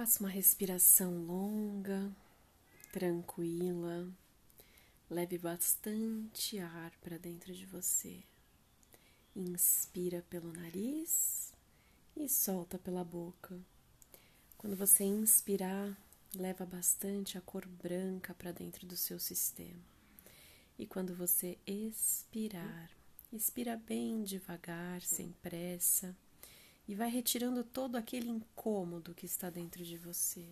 Faça uma respiração longa, tranquila. Leve bastante ar para dentro de você. Inspira pelo nariz e solta pela boca. Quando você inspirar, leva bastante a cor branca para dentro do seu sistema. E quando você expirar, expira bem devagar, sem pressa, e vai retirando todo aquele incômodo que está dentro de você.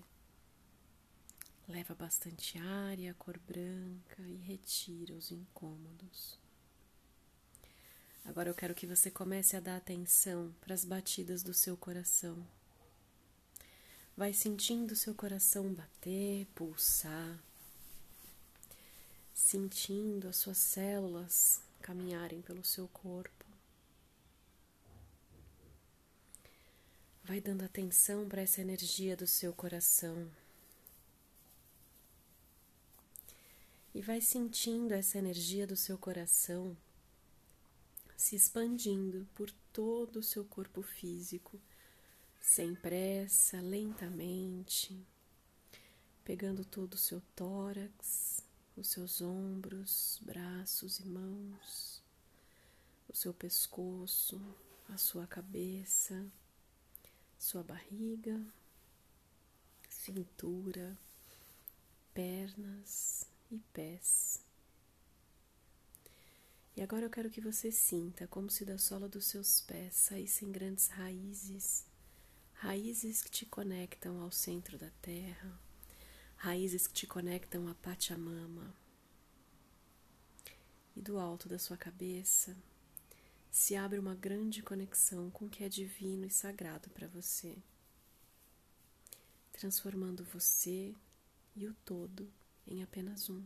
Leva bastante ar e a cor branca e retira os incômodos. Agora eu quero que você comece a dar atenção para as batidas do seu coração. Vai sentindo seu coração bater, pulsar, sentindo as suas células caminharem pelo seu corpo. Vai dando atenção para essa energia do seu coração. E vai sentindo essa energia do seu coração se expandindo por todo o seu corpo físico sem pressa, lentamente, pegando todo o seu tórax, os seus ombros, braços e mãos, o seu pescoço, a sua cabeça, sua barriga, cintura, pernas e pés. E agora eu quero que você sinta como se da sola dos seus pés saíssem grandes raízes raízes que te conectam ao centro da terra, raízes que te conectam a Pachamama. E do alto da sua cabeça se abre uma grande conexão com o que é divino e sagrado para você, transformando você e o todo em apenas um.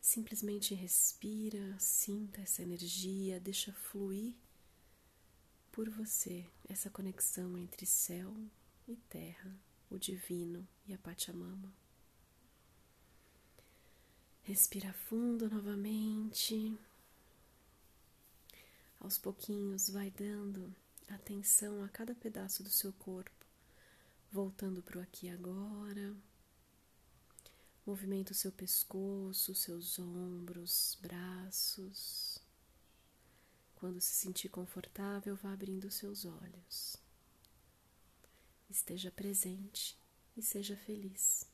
Simplesmente respira, sinta essa energia, deixa fluir por você essa conexão entre céu e terra, o divino e a Pachamama. Respira fundo novamente. Aos pouquinhos vai dando atenção a cada pedaço do seu corpo, voltando para o aqui e agora. Movimenta o seu pescoço, seus ombros, braços. Quando se sentir confortável, vá abrindo seus olhos. Esteja presente e seja feliz.